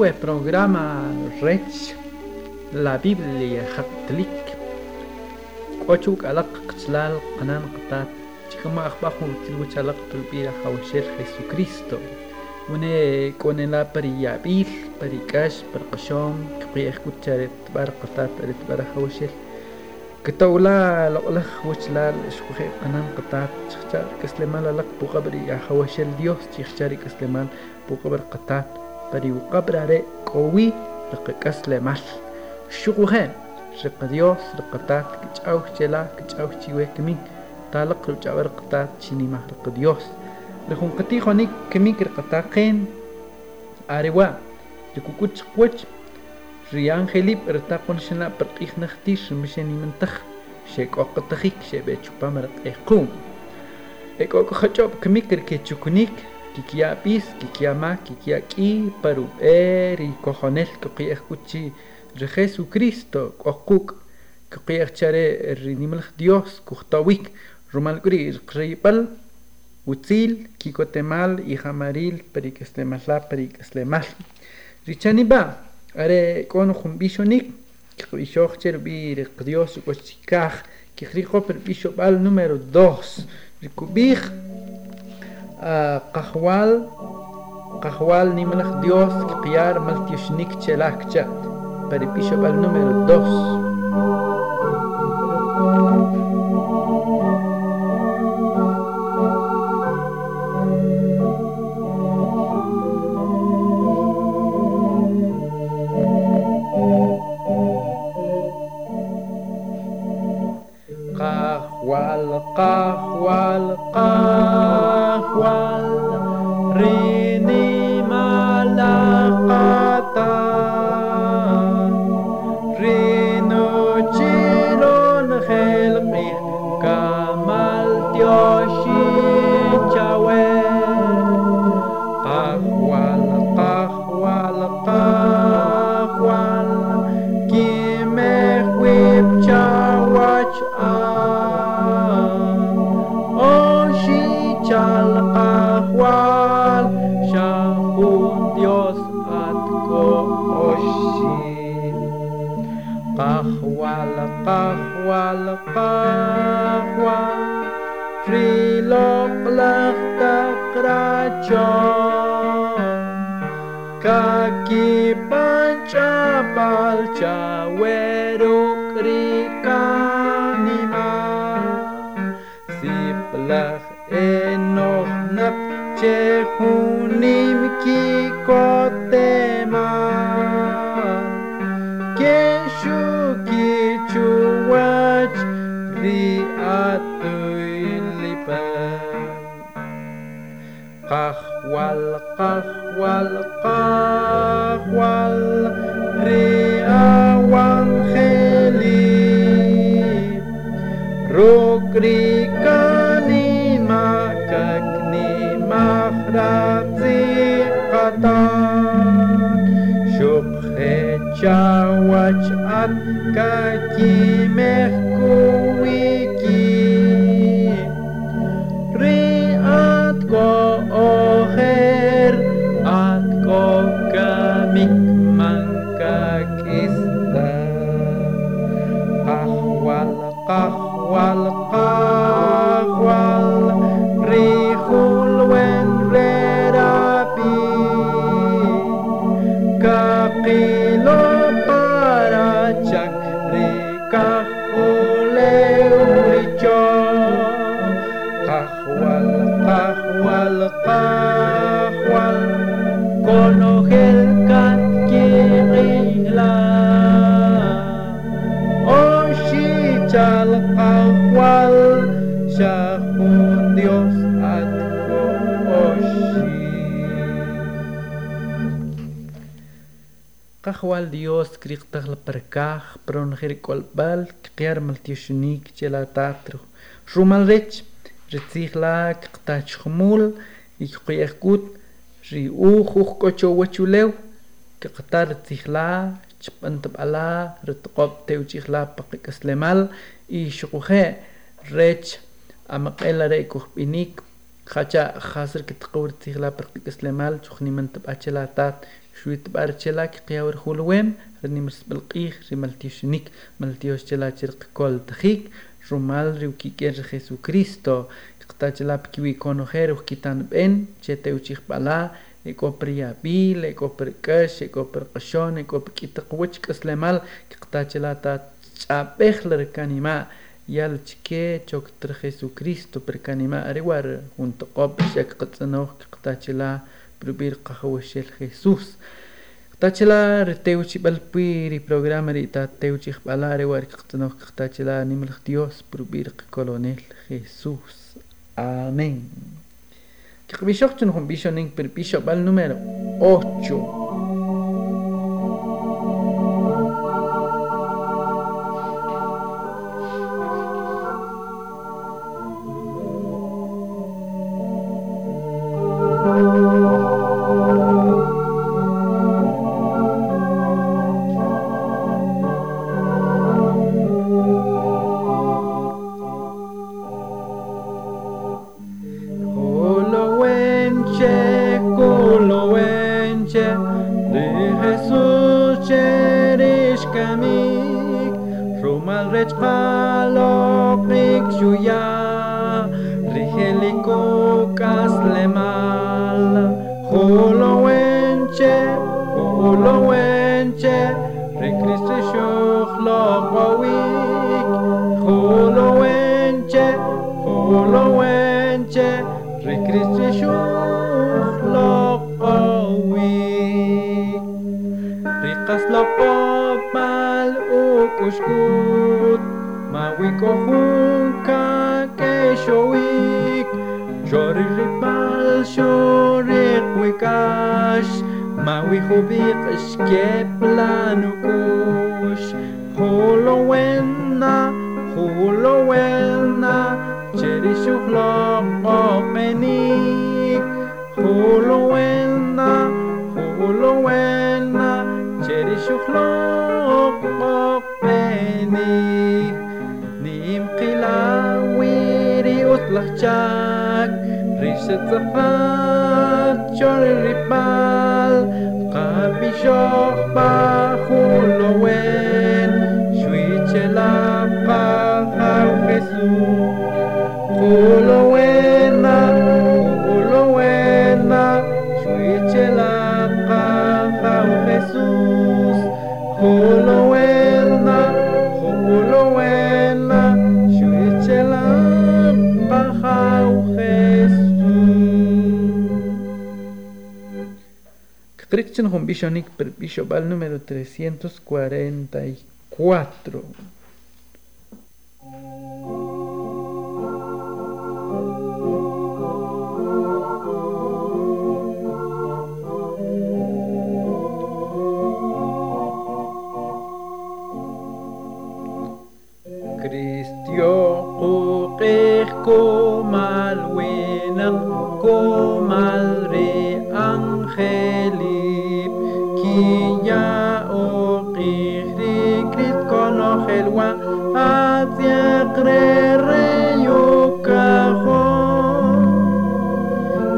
we programa Rech la Biblia Catholic Quachuk alaq qchlal qanan qatat chikama akhbahu tilwich alaq tulbira hawshel Jesucristo une konela pari yabil pari kash par qashom qiyah kucharet bar qatat aret bar hawshel كتولا لقلخ وشلال شخوخي قنان قطات شخشار كسلمان لك بقبر يا خوشل ديوس شخشاري كسلمان بقبر قطات بري وقبر على قوي لق كسلمان شخوخي شق ديوس لقطات كتشاو شلا كتشاو شيوه كمين تالق رجعور قطات شيني ما لق ديوس لخون قتي خوني كمين كرقطاقين أريوا لكوكوتش قوتش ريان خليب ارتاقون شنا برقيخ نختيش مشاني منتخ شيك اوقتخيك شبه چوبا مرق اقوم اك اوك خچوب كميكر كي kikiapis, kikiama, kikiaki, paruper y cojonel, que escuchi, de Jesucristo, okuk, que chare er, rinimel er, Dios, kuchtawik, rumal gris, kripal, utzil, kikotemal y jamaril, perikestemasla, perikestemal. Richaniba, are con jumbichonik, kikbishoch cherbir, Dios, kochikaj, kikrijo, perbishobal número dos, rikubij, قهوال قهوال نیم له دیوس کیار ملتیوش نیک شلخت جات بری پیش و بل نمرد دوس while. Kaki pancha palcha weruk rikanima siplach enoch nap chehunim ki kotema keshu والقهوة والقهوة الرئة والخلي روكري كاني ماككني مخراتي قطان شوق خيتشا وجعت كاكي مختار الحق والقلب qahwal Dios kriqtaq la perkaj pron khir kolbal qiyar maltishunik chela tatru rumal rech ritzigla qtach khmul iqyekut ri ujuj kocho wachulew qtar ritzigla chpantab ala ritqob teuchigla paqikaslemal y shuquje rech amaqela re kuhbinik khacha khasr kitqawr tigla paqikaslemal chukhnimantab achela tat شويت بارتشلاك قياور خولويم رني مرس بالقيخ رمالتيوشنيك مالتيوش تشلا تشرق كل تخيك رومال ريو كيكير جيسو كريستو قتاجلا بكيوي كونوخير وكيتان بين تشيتيو تشيخ بالا يكوبر يابيل يكوبر كش يكوبر قشون يكوبر كيتق وچ كسلمال قتاجلا تا تشابخ لركانيما يال تشكي چوك تر Jesucristo perkanima ariwar junto qop shak qatsanoh qtachila prubir qahawashel Jesús qtachila reteuchi balpiri programa ri ta teuchi qbala ariwar qtanoh qtachila nimel Dios prubir colonel Jesús amén Kibishok chun hum bishoning per bishop al número 8 malreć malopnik juja, holo kaslemal, holowenche, holowenche. uskut mawiko hunka keshowik choriripal shorir wikash mawihubik shkeplanukut Jack reset the fat, Johnny Ripal, Christian Bishonic Bishopal número 344. Cristian Padre Angelip, Kiya o Kihri Krit Kono Helwa, Atia Krere Yokaho,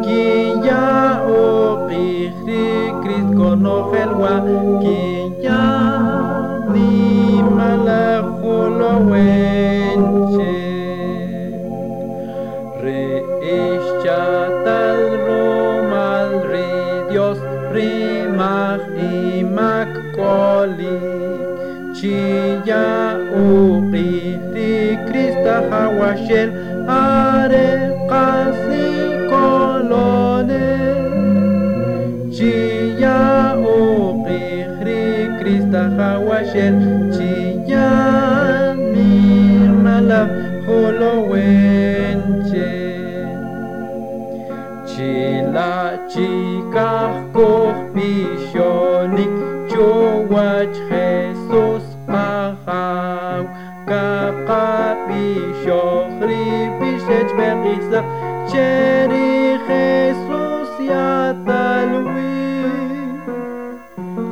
Kiya o Kihri Krit Kono Helwa, Kiya ni Malaholowe. של הרקסי קולונה. צ'יה אוכי חרי קריסטה חווה של צ'יה מירנה לב חולוונצ'ה. צ'ילה צ'יקח כוך פישוניק צ'וואצ'חה كيت بقيت شاري خيسوس يا تلوين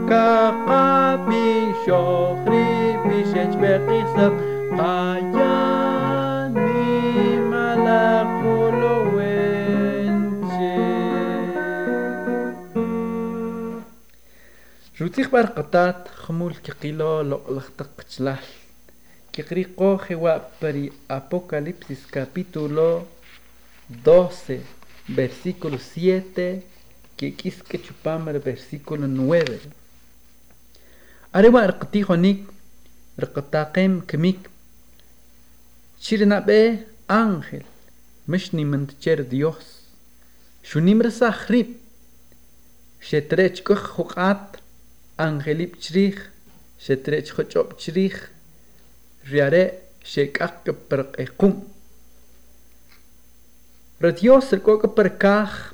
كقابي شخري بيشت بقيت قياني ملقول جوتيخ بار قطات خمول كقيلو لو لختق Kikriqo jewa peri Apocalipsis capítulo 12, versículo 7, que chupamar versículo 9. Arewa arqtijonik, arqtaqem kmik. Chirinabe ángel, mishnimanticher Dios. Shunimra sahrib, shetrech kuch juqat, angelip chrich, shetrech chochop chrich. خجوب بشريخ رياري شيك أك برق إقوم رديوس الكوك بركاخ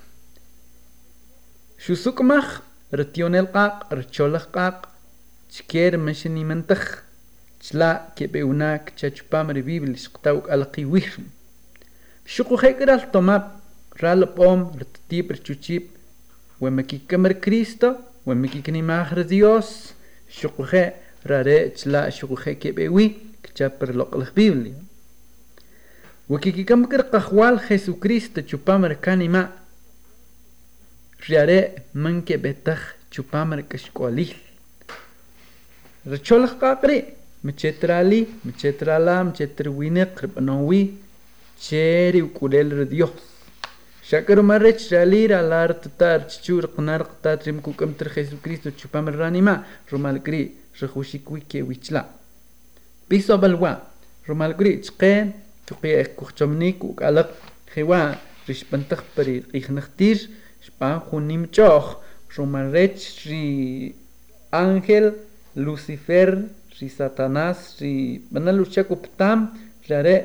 شو سكمخ رتيون القاق رتشولخ قاق. تشكير مشني منتخ. تشلا كيبيوناك. تشاچبام ربيبل. شقتاوك ألقي ويخم شقو خيكرال توماب. رال بوم. رتتيب رتشوچيب ومكي كمر كريستو. ومكي كني ماخر ديوس شقو خي راري تشلا شقو خي كيبيوي كتشابر لوق بيبلي وكي كمكر قخوال خيسو كريستو چوبامر كاني ما رياري منكي بتخ چوبامر كشكوليل رچولخ قاقري مچترالي مچترالا مچترويني قربنوي شيري وكوليل رديوس شاكر مرت شالير على تتار تشور قنار قطات ريمكو كم تر خيسو كريستو تشوبام الراني ما رومال كري رخوشي كوي كي ويتشلا بيسو بلوا رومال كري تشقين تقي كوختمنيك وقالق خوا ريش بنتخ بري قيخ نختير شبان خونيم تشوخ رومال ريتش ري ángel Lucifer ري ساتاناس ري بنا lucha kuptam rare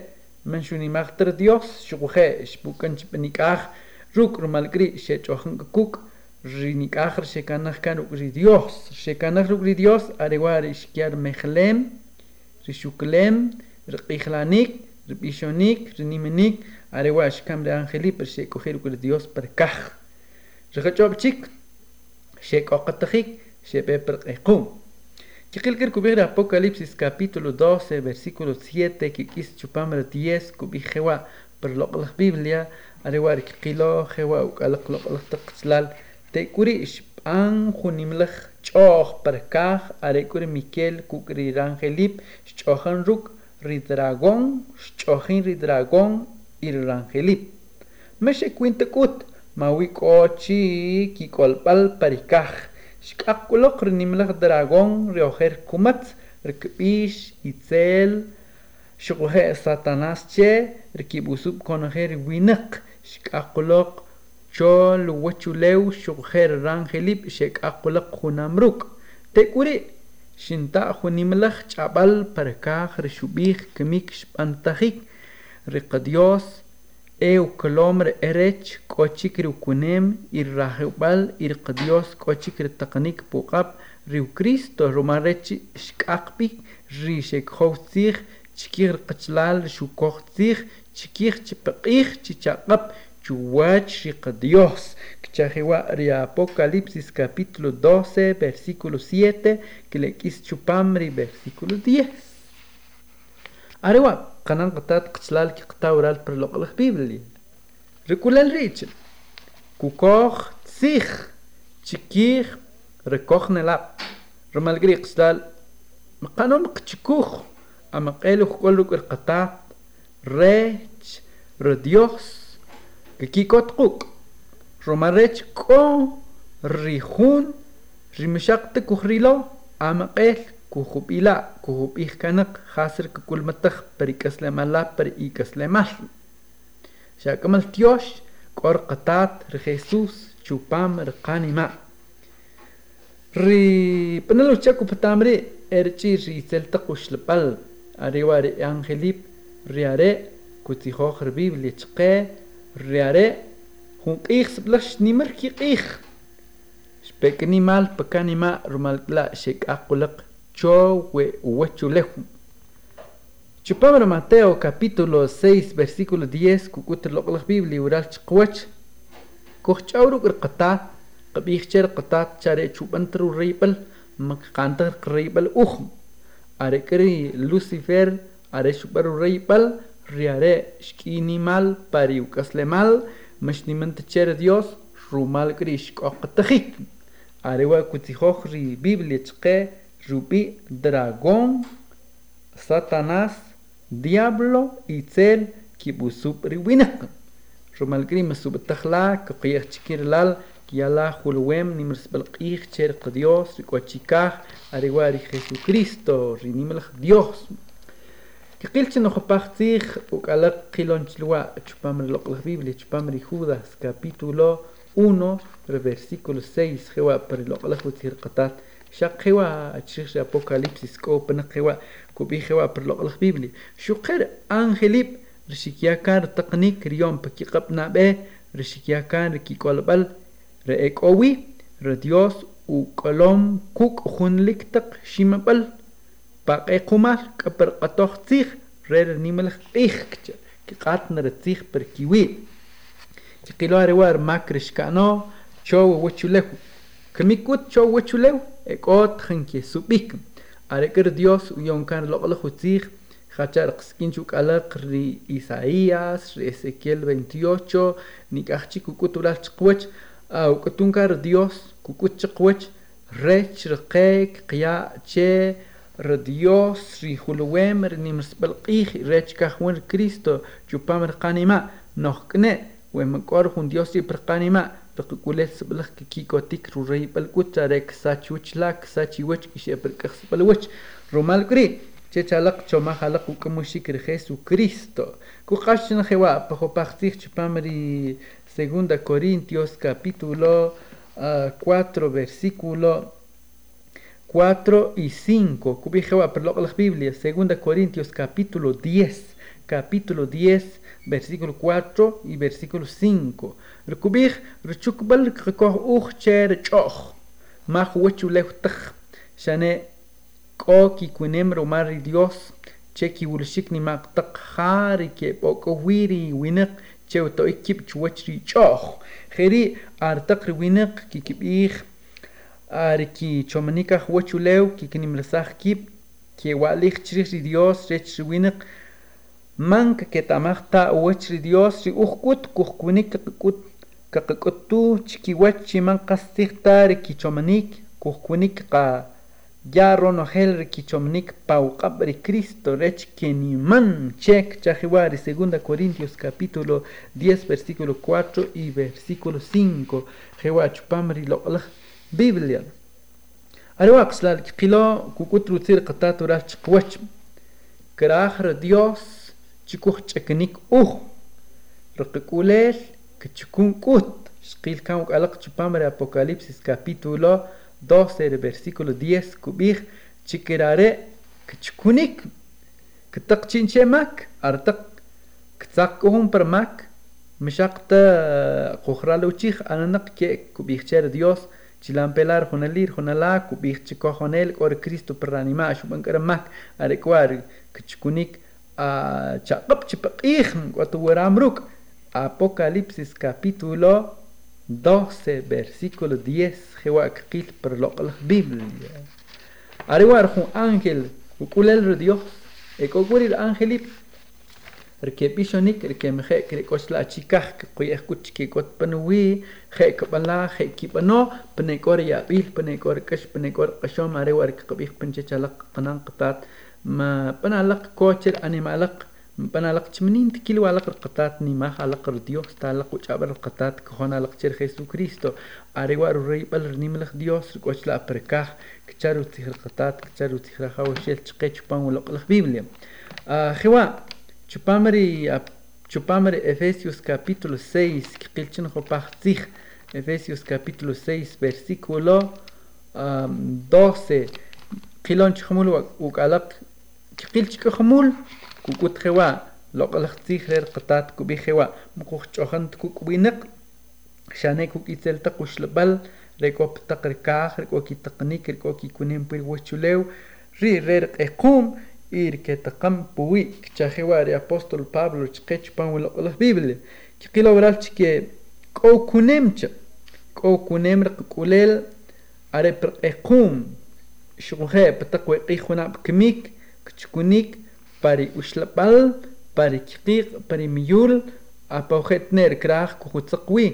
من شوني ماختر ديوس شقوخي شبوكن شبنيكاخ روك رمالكري شيچوخن كوك رينيك آخر ريشوكلم رقيخلانيك ربيشونيك رنيمنيك أريوار شكام ري أنخلي پر شيكوخي روك ري ديوس پر كخ رخچو بچيك شيك أوقتخيك شبه پر قيقوم Kikilkir kubir Apocalipsis capítulo 12 versículo 7 que kis chupamra 10 kubir jewa per lo la Biblia arewar kikilo jewa ukalak lo la taqslal te kuri an junimlej ch'oj perkaj are'k'ur Miquel kuk'riran jelib xch'ojan ruk' ridragón xch'ojin ridragón irranjelib mexe kwinta k'ut mawi k'ochi kik'olb'al parikaj xk'aq k'ulok dragon dragón riojer kumatz rkb'ix itzeel xuquje' satanás che rkib'usuub' konejeel winaq xk'aq k'ulok كونخير وينق شكاقلق شول وچوليو شقوخير رانخليب شكاقلق خنامروك تكوري شنتا خنملغ چابل پركاخ رشوبيخ كميك شبانتخيك رقديوس eu kolomr erech kochik riu kunem ir rahubal ir qdios kochik ri taqnik puqap riu Cristo romarech shkaqpi ri shekhowtzig chikir qachlal shukochtzig chikir chipaqij chuachiq Dios. Chajewa Apocalipsis capítulo 12, versículo 7, que le chupamri versículo 10. Arewa, kanan qatat qchlal ki qtawral per loqal Biblia. Reculal rich. Nelap. El كوتقوك رمال ريتش كو ريخون رمشاق تكوخريلو أما قيل kuhupila kuhupih kanak khasir kukul matah peri kaslemala peri i kaslemal shakamal tiosh kor qatat re Jesus chupam re qanima ri panalo chaku patamre erchi ri selta kushlpal ariwari angelip riare kutiho biblia chqe riare hun qix sblash nimar ki qix spek animal pakanima rumal kla shek aqulaq cho we huechulehu. Chupamara Mateo capítulo 6 versículo 10 kukut loqlaq Biblia ural chqwach kuchawru qata qabixcher qata chare chupantru ribal maqantar ribal uhm are kri Lucifer are chuparu ribal riare xk'inimal pariuk'aslemal maxnimanta chera dios rumal kri xk'oqtajik arewa kutzijoj ri biblia chqe rupi dragón satanás diablo y cel kibusup riwinaq rumal kri masubtajla kqiyaj chkirlal yala julwem nimerspal q'ij cher qa dios rik'ochikaj arewa ri jesucristo dios. كقلت انه خبختيخ وقالك قيلون تلوى تشبام اللوق الخبيب اللي تشبام ريخوضة سكابيتولو 1 رفيرسيكول 6 خيوا بري اللوق الخبيب تير قطات شاق خيوا تشيخش ابوكاليبسيس كو بنق خيوا كو بي خيوا بري اللوق الخبيب اللي شو قير انخليب رشيكيا كان تقنيك ريوم بكي قبنا بي رشيكيا كان ركي قلبل رأيك اوي رديوس وقلوم كوك خونلك تق khunlik taq shimabal باقي قمال كبر قطوخ تيخ رير نيملخ تيخ كي قاتنا رتيخ بركيوي تقيلو روار ماكرش كانو شو وچو له كميكوت شو وچو له اكوت خنكي سوبيك أريكر ديوس ويون كان لقل خوتيخ خاطر قسكين شوك على قري إيساياس ري إسكيل 28 نيكاخشي كوكوت ولا تقوش أو رضيو سري خلوامر نمس بالقيخ ريتشكاح وين كريستو جوبامر قانما نوخكنا ومكور هون ديوسي برقانما بقولت بلخ كيكو تكرو ري بالكوتا ريك ساتشوش لاك ساتشيوش كشي بركخ بالوش رومال كري chechalaq chomajala kukamushik Jesucristo. Kuqashin jewa pajopaxtij chipamri segunda Corintios capítulo 4 versículo 4 y 5. Jehová, las Biblias, 2 Corintios capítulo 10, capítulo 10, versículo 4 y versículo 5. Recubir, rechukbal, recor urcher choch. Mach huechulech Shane koki kunem romari Dios. Cheki urshik ni mak tak hari ke poko wiri winek. Cheu to ikip chuachri choch. Heri artakri winek kikip ich. Arikichomanikaj huachulew kikinimresaj kip kiewalij chirij ri Dios rech riwinaq manka ketamaj ta' wech ri Dios ri ujkut kujkunik kakakut kakakuttu chikiwach chiman qastij ta ri kichomanik kujkunik qa ya ronojel ri kichomanik pawqab' ri Cristo rech keniman chek chajiwa ri segunda Corintios capítulo 10 versículo 4 y versículo 5 jewa chupam ri loq'laj Biblia. Aruaxlal kpilo kukutruzir katatura chkwach. Karahra Dios chikuch chaknik uj. Rakikulel kichikun kut. Shkil kaunk alak chupamre Apocalipsis capítulo 12 de versículo 10 kubih chikirare kichikunik. Kitak chinchemak artak ktsakuhum permak. Mishakta kuhraluchih ananak ke kubihcher Dios. Dios chilampelar jonalir jonala kubik chico jonel or Cristo perranima shubankara mak arekwar kichkunik a chaqap chipaqih watuwaramruk Apocalipsis capítulo 12 versículo 10 jewakqil perloqal Biblia. Arewar jun ángel ukulel Dios ekokurir ángelip angelip rke bishonik rke mhe kre kosla chikah ke koy ekut ke kot panwi khe kabala khe kipano pne kor ya bil pne kor kash pne kor qashom are war ke qabih pinche chalaq qanan qatat ma panalaq kocher animalaq panalaq chminin tikil walaq qatat ni ma halaq dios talaq uchabar qatat khona laq cher jesucristo are war rey bal nimlaq dios kochla perkah kcharu tihir qatat kcharu tihra khawshel chqech pan walaq biblia khiwa Chupamari, chupamari Efesios capítulo 6, Kikilchin Hopachzich, Efesios capítulo 6, versículo um, 12. Kilon chhamul ukalak kikilch khamul kukut khewa loqalak tzich rer qatat kubi khewa mukukh chohan kuk winak shane kuk itzel taqush labal reko ptaq rikah reko ki taqnik reko ki kunem pir wachulew ri rer qequm ir que taqam puwi chajiwari apóstol Pablo chqech pan wala la Biblia que qilo bral que ko kunemcha ko kunem kulel are prequm shughe pataqwe qihuna kmik kchkunik pari ushlapal pari kqiq pari miyul apaujet ner kraj kuhutzaqwi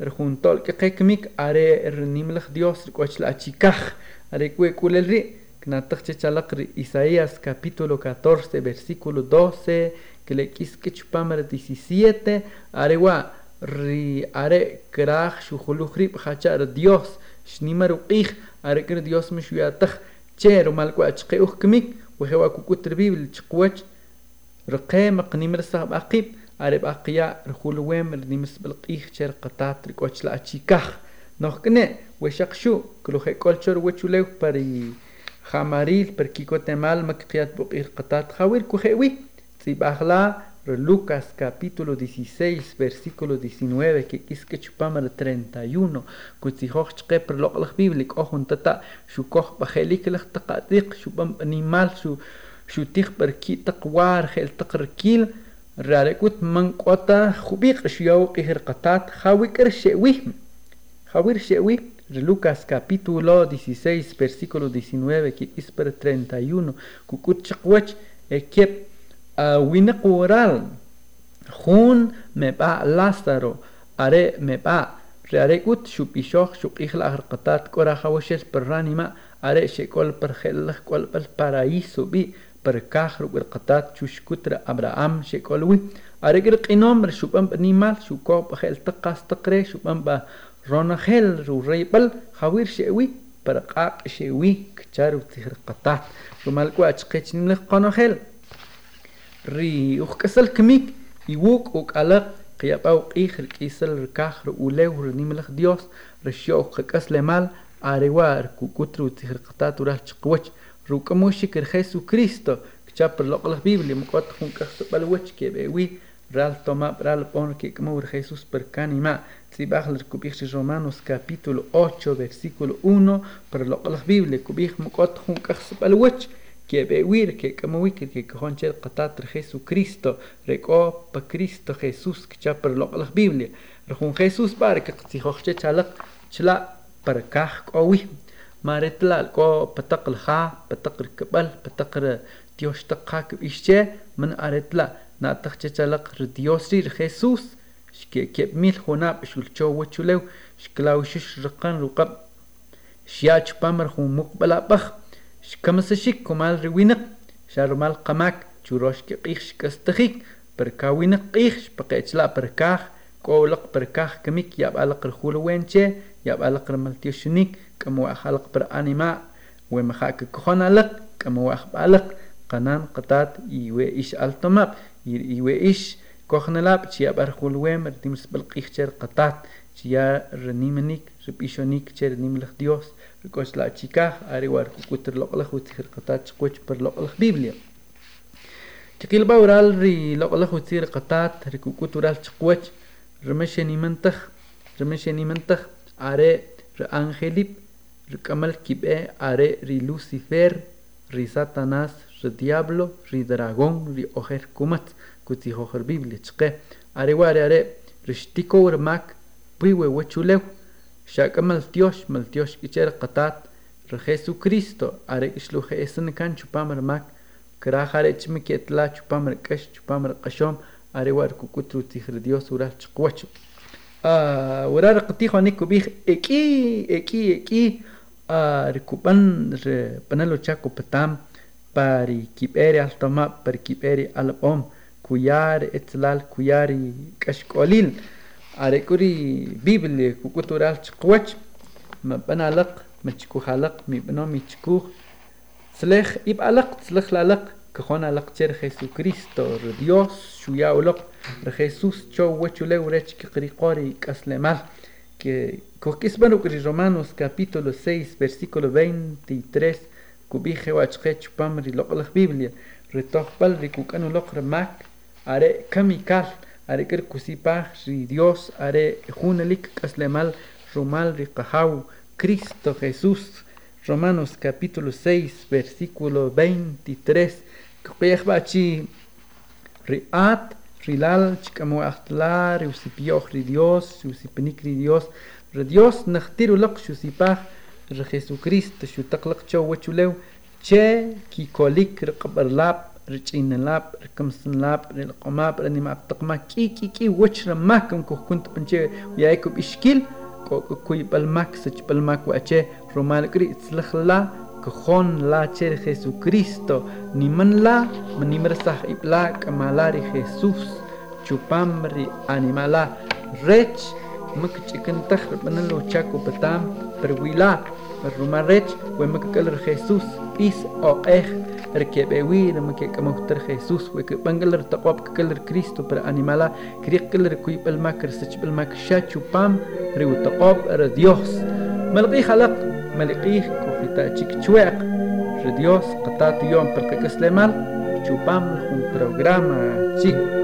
rjuntol que kekmik are rnimlech Dios rkoch la chikaj are kwe kulelri knatak chechalak Isaías capítulo 14 versículo 12 que le kiske chupamar 17 are wa ri are krach shujuluhrib hachar Dios shnimar uqih are kir Dios mishuyatach chero malkwa chqe ukmik وهو كوكوتر بيبل تشقوش رقام قنيمر صاحب أقيب أرب أقيا رخول ويم رنيمس بالقيخ شر قطات ركوش لا أتشيكاخ نوح كنه وشقشو كلو خي كولشور وچوليو بري خماريل بركيكو تمال مكتيات بقي القطات خاويل كوخيوي تي باخلا لوكاس كابيتولو 16 فيرسيكولو 19 كي كيسكي تشوبام 31 كوتي هوخ تشقي برلوك لخ بيبليك اوخ انتتا شو كوخ بخيليك لخ تقاتيق شو بام انيمال شو شو تيخ بركي تقوار خيل تقركيل راريكوت منقوتا خبيق شو يوقي هرقطات خاوي كرشيوي خاوي كرشيوي Lucas capítulo 16 versículo 19 que es isper 31 kukuchqwach ekep winaqoral jun mepa Lázaro. Are me mepa rearekut shupishoq shuqijla arqatat korajawashel perranima are shekol perjelaj kol per paraíso bi perkaj ruqirqatat chushkutra Abraham shekolwi are qirqinom shupan nimal shukop jeltaqas taqre shupan ba رونخيل ريبل خوير شئوي برقاق شئوي كتارو تهر قطات رمالكو اتشقيت نملخ قنخيل ري وخكسل كميك يوك وكالق قياباو قيخر كيسل ركاخ رؤوليو رنملخ ديوس رشيو خكس لمال عريوار كوكوترو تهر قطات وراه تشقوش روكموشك رخيسو كريستو كتابر لقلق بيبلي مقوات خون كخت بلوش كيبئوي رال توما برال بونر كيكمو رخيسوس بركاني ما canima tibaj el kubich Romanos capítulo 8 versículo 1 per lo la Biblia kubich mukot junkas balwach que bewir que como wikir que con cher qatat Jesucristo reco pa Cristo Jesús que cha per lo la Biblia rejun Jesús par que si hoche chalak chla per kah ko wi maretla ko pataq lha pataq kabal pataq Dios taqa ische من aretla na taqche chalak Dios ri Jesús xkekepmil junab xulchow wichulew xklawxix raqan ruqab xiachpamar jun muqbalapaj xkamasixik kumal riwinaq xarumal qamak churoxke q'ij xkastajik per kawinaq q'ij xpaqechla per kaj k'owlaq per kaj kamik yab'alaq rjul wenche yab'alaq rmaltiyoj xinik k'amwa'jalaq per anima' wemaja' kakojon alaq k'amwa'jb'alaq qanan qatat iwe ix altomab iwe ix kojnalab chiyab'ar jul wem rtimsb'al qih cher qatat chiya renimanik rib'ixonik cher nimlaj dios rikoch la chika ari war kutr loqla khutir qata chquch per loqla biblia chikil ba oral ri loqla khutir qatat ri kutural chquch remesheni mantakh remesheni mantakh are re angelip re kamal kibe are ri lucifer ri satanás ri diablo ri kuti hojar biblichke areware are rishtiko urmak piwe wechulew. Shaka maltiosh maltiosh icher qatat. Re jesucristo are ishluje esen kan chupamar mak krahare chmiketla chupamar kash chupamar qashom arewar kukutru tijre dios ural chqwachu ah, urar qtijo nikubij eki eki eki. Ah, Rikupan re panalo chaco patam. Pari kipere altoma pari kipere alpom kuyar etlal kuyari kashkolil arekuri biblia kukutural chqwach ma banalaq ma chikujalaq mi bano mi chikuj slej ibalaq slej lalaq kajona laq cher jesucristo re dios shuya ulaq re jesus cho wachule urech que qriqori kaslemal que kokisban ukri romanos capítulo 6 versículo 23 kubije wachqe chupam ri loqlaj biblia retoqbal ri kukanu loq mak Are kamikal, are kirkusipaj, ri Dios, are junelik kaslemal, rumal rikahau, Cristo Jesús. Romanos capítulo 6, versículo 23. Kuyakbachi, riat, rilal, chikamuachtla, riusipioch, ri Dios, riusipinik, ri Dios, ri Dios, nachtirulok, shusipaj, ri Jesucristo, shutaklak, chowachuleu, che, kikolik, rikabarlap, rich'inalap rkamsanlap rilq'omap ranimaptaqmaj k'i k'i k'i wachramaj kan kujkuntapanchej yaikup ixkil kuypalmak sachpalmak wa'che romalk'ri tzlajla kjon la che jesucristo nimanla manimarasaj ibla k'amala ri jesús chupam ri animala rech makch'ikantaj rib'anan lo chaco patam perwila rumarech wemakak'al ri jesús is oeh. ركبه وي لما كي كما كتر خيسوس وي كي بانجلر تقواب كلر كريستو برا انيمالا كريق كلر كوي بالماكر سيش بالماك شاچو بام ريو تقواب ار ملقي خلق ملقي كوفي تشيك تشويق ديوس قطات يوم بالكك سليمان تشو بام لخون تشيك